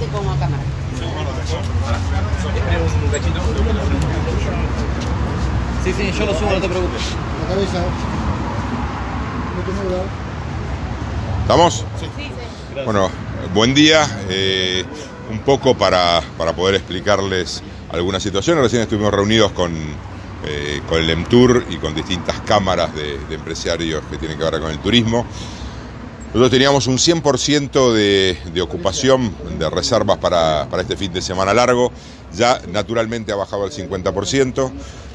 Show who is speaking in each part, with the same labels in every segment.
Speaker 1: te pongo a cámara.
Speaker 2: Sí, sí, yo lo subo, no te preocupes.
Speaker 3: La cabeza.
Speaker 4: ¿Estamos?
Speaker 1: Sí, sí.
Speaker 4: Bueno, buen día. eh, un poco para, para poder explicarles algunas situaciones. Recién estuvimos reunidos con, eh, con el EMTUR y con distintas cámaras de, de empresarios que tienen que ver con el turismo. Nosotros teníamos un 100% de, de ocupación de reservas para, para este fin de semana largo. Ya naturalmente ha bajado al 50%.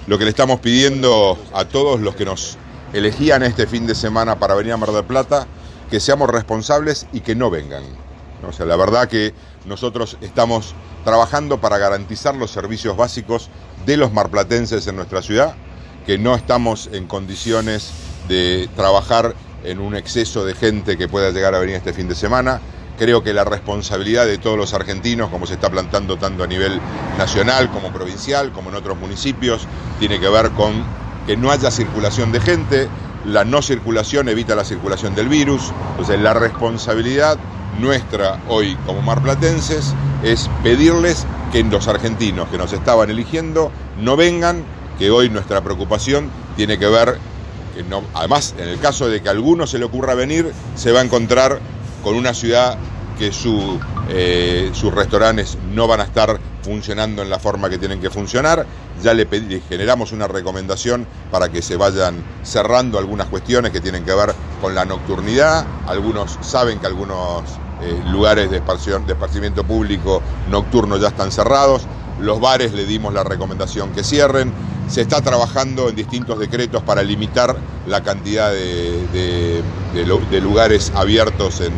Speaker 4: Lo que le estamos pidiendo a todos los que nos elegían este fin de semana para venir a Mar del Plata, que seamos responsables y que no vengan. O sea, la verdad que nosotros estamos trabajando para garantizar los servicios básicos de los marplatenses en nuestra ciudad, que no estamos en condiciones de trabajar en un exceso de gente que pueda llegar a venir este fin de semana. Creo que la responsabilidad de todos los argentinos, como se está plantando tanto a nivel nacional como provincial, como en otros municipios, tiene que ver con que no haya circulación de gente, la no circulación evita la circulación del virus, entonces la responsabilidad nuestra hoy como marplatenses es pedirles que los argentinos que nos estaban eligiendo no vengan, que hoy nuestra preocupación tiene que ver, además en el caso de que a alguno se le ocurra venir, se va a encontrar con una ciudad que eh, sus restaurantes no van a estar funcionando en la forma que tienen que funcionar. Ya le, pedí- generamos una recomendación para que se vayan cerrando algunas cuestiones que tienen que ver con la nocturnidad. Algunos saben que algunos eh, lugares de, de esparcimiento público nocturno ya están cerrados. Los bares le dimos la recomendación que cierren. Se está trabajando en distintos decretos para limitar la cantidad de, de- de lu- de lugares abiertos en,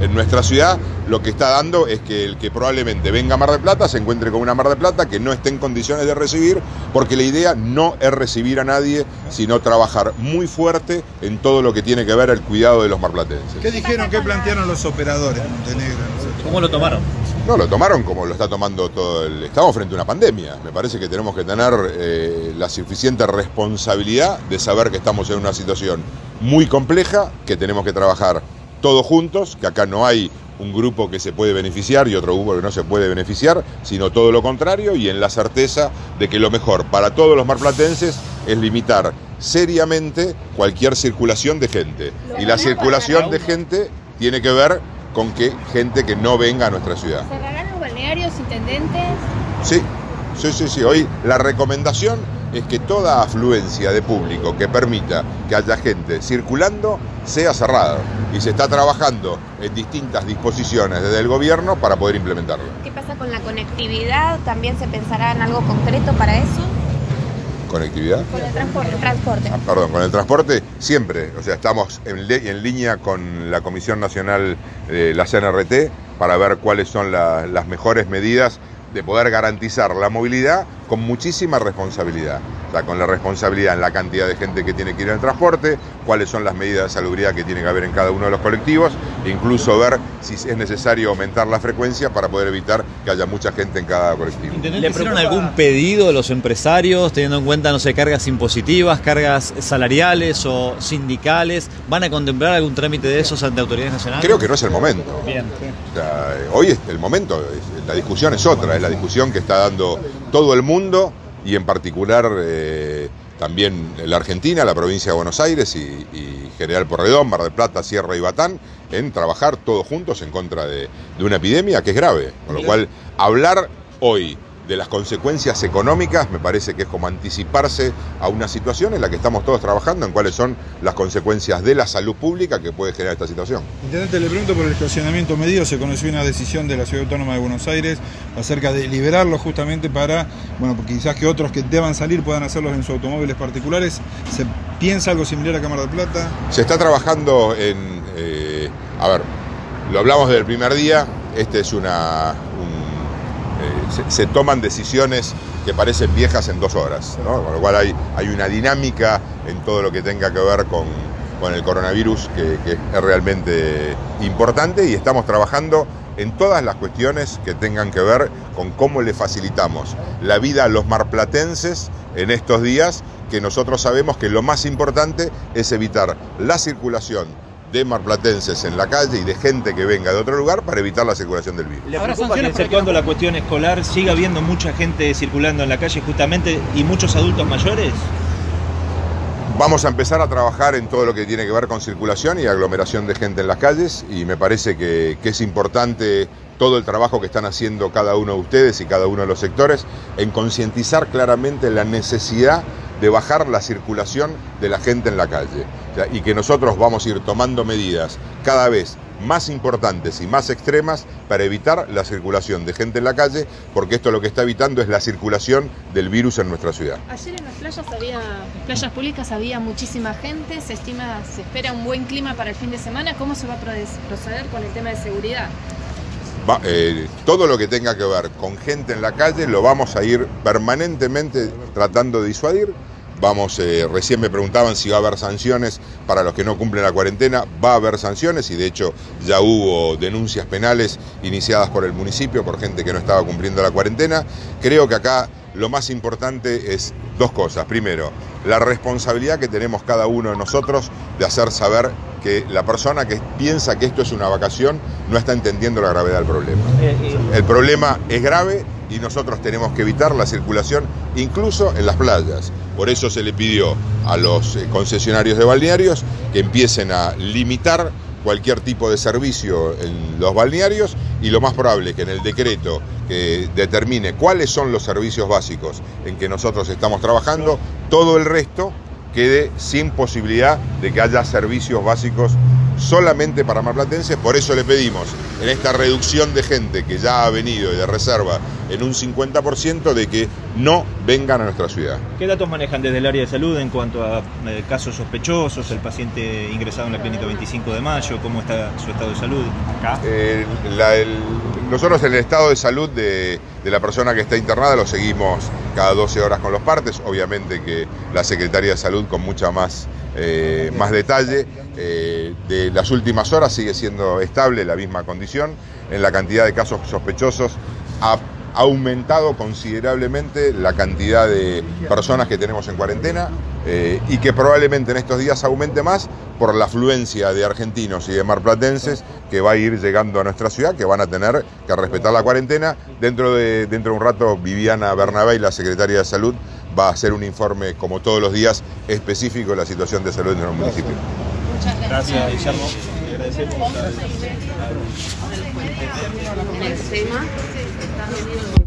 Speaker 4: en nuestra ciudad. Lo que está dando es que el que probablemente venga a Mar del Plata se encuentre con una Mar del Plata que no esté en condiciones de recibir, porque la idea no es recibir a nadie, sino trabajar muy fuerte en todo lo que tiene que ver el cuidado de los marplatenses.
Speaker 5: ¿Qué dijeron, qué plantearon los operadores de Montenegro?
Speaker 2: ¿Cómo lo tomaron?
Speaker 4: No, lo tomaron como lo está tomando todo el... Estamos frente a una pandemia. Me parece que tenemos que tener eh, la suficiente responsabilidad de saber que estamos en una situación muy compleja, que tenemos que trabajar todos juntos, que acá no hay un grupo que se puede beneficiar y otro grupo que no se puede beneficiar, sino todo lo contrario y en la certeza de que lo mejor para todos los marplatenses es limitar seriamente cualquier circulación de gente. Y la circulación de gente tiene que ver con que gente que no venga a nuestra ciudad.
Speaker 6: ¿Cerrarán los balnearios, intendentes?
Speaker 4: Sí, sí, sí, sí. Hoy la recomendación es que toda afluencia de público que permita que haya gente circulando sea cerrada. Y se está trabajando en distintas disposiciones desde el gobierno para poder implementarlo.
Speaker 6: ¿Qué pasa con la conectividad? ¿También se pensará en algo concreto para eso?
Speaker 4: ¿Conectividad?
Speaker 6: Con el transporte. transporte.
Speaker 4: Ah, perdón, con el transporte siempre, o sea, estamos en, en línea con la Comisión Nacional de la CNRT para ver cuáles son la- las mejores medidas de poder garantizar la movilidad con muchísima responsabilidad. O sea, con la responsabilidad en la cantidad de gente que tiene que ir en el transporte, cuáles son las medidas de salubridad que tiene que haber en cada uno de los colectivos, incluso ver si es necesario aumentar la frecuencia para poder evitar que haya mucha gente en cada colectivo.
Speaker 2: ¿Le hicieron algún pedido de los empresarios, teniendo en cuenta, no sé, cargas impositivas, cargas salariales o sindicales? ¿Van a contemplar algún trámite de esos ante autoridades nacionales?
Speaker 4: Creo que no es el momento.
Speaker 2: Bien.
Speaker 4: O sea, hoy es el momento, la discusión es otra, es la discusión que está dando todo el mundo y en particular eh, también la Argentina, la provincia de Buenos Aires y, y General Porredón, Mar del Plata, Sierra y Batán, en trabajar todos juntos en contra de, de una epidemia que es grave. Con lo cual, hablar hoy de las consecuencias económicas me parece que es como anticiparse a una situación en la que estamos todos trabajando en cuáles son las consecuencias de la salud pública que puede generar esta situación.
Speaker 5: Intendente, le pregunto por el estacionamiento medido. Se conoció una decisión de la Ciudad Autónoma de Buenos Aires acerca de liberarlo justamente para, bueno, quizás que otros que deban salir puedan hacerlos en sus automóviles particulares. ¿Se piensa algo similar a Cámara de Plata?
Speaker 4: Se está trabajando en. eh, a ver, lo hablamos desde el primer día. Este es una. Se, se toman decisiones que parecen viejas en dos horas, ¿no? Con lo cual hay, hay una dinámica en todo lo que tenga que ver con, con el coronavirus que, que es realmente importante y estamos trabajando en todas las cuestiones que tengan que ver con cómo le facilitamos la vida a los marplatenses en estos días, que nosotros sabemos que lo más importante es evitar la circulación de marplatenses en la calle y de gente que venga de otro lugar para evitar la circulación del virus.
Speaker 1: ¿Le preocupa que exceptuando la cuestión escolar siga habiendo mucha gente circulando en la calle justamente y muchos adultos mayores?
Speaker 4: Vamos a empezar a trabajar en todo lo que tiene que ver con circulación y aglomeración de gente en las calles y me parece que, que, es importante todo el trabajo que están haciendo cada uno de ustedes y cada uno de los sectores en concientizar claramente la necesidad de bajar la circulación de la gente en la calle o sea, y que nosotros vamos a ir tomando medidas cada vez más importantes y más extremas para evitar la circulación de gente en la calle, porque esto lo que está evitando es la circulación del virus en nuestra ciudad.
Speaker 7: Ayer en las playas había, playas públicas había muchísima gente, se estima, se espera un buen clima para el fin de semana. ¿Cómo se va a proceder con el tema de seguridad?
Speaker 4: Va, eh, todo lo que tenga que ver con gente en la calle lo vamos a ir permanentemente tratando de disuadir Vamos, eh, recién me preguntaban si va a haber sanciones para los que no cumplen la cuarentena. Va a haber sanciones y de hecho ya hubo denuncias penales iniciadas por el municipio por gente que no estaba cumpliendo la cuarentena. Creo que acá lo más importante es dos cosas. Primero, la responsabilidad que tenemos cada uno de nosotros de hacer saber que la persona que piensa que esto es una vacación no está entendiendo la gravedad del problema. Eh, eh. El problema es grave y nosotros tenemos que evitar la circulación incluso en las playas. Por eso se le pidió a los eh, concesionarios de balnearios que empiecen a limitar cualquier tipo de servicio en los balnearios y lo más probable es que en el decreto que determine cuáles son los servicios básicos en que nosotros estamos trabajando, todo el resto quede sin posibilidad de que haya servicios básicos solamente para marplatenses, por eso le pedimos en esta reducción de gente que ya ha venido y de reserva en un 50% de que no vengan a nuestra ciudad.
Speaker 1: ¿Qué datos manejan desde el área de salud en cuanto a eh, casos sospechosos, el paciente ingresado en la clínica 25 de mayo, cómo está su estado de salud acá?
Speaker 4: Eh, la, el, nosotros el estado de salud de, de, la persona que está internada lo seguimos cada 12 horas con los partes, obviamente que la Secretaría de Salud con mucha más eh, más detalle. Eh, de las últimas horas sigue siendo estable la misma condición. En la cantidad de casos sospechosos aumentado considerablemente la cantidad de personas que tenemos en cuarentena eh, y que probablemente en estos días aumente más por la afluencia de argentinos y de marplatenses que va a ir llegando a nuestra ciudad, que van a tener que respetar la cuarentena. Dentro de, dentro de un rato, Viviana Bernabé, la secretaria de Salud, va a hacer un informe, como todos los días, específico de la situación de salud en el municipio.
Speaker 7: Muchas gracias.
Speaker 1: Gracias,
Speaker 7: Vamos a ir el tema, está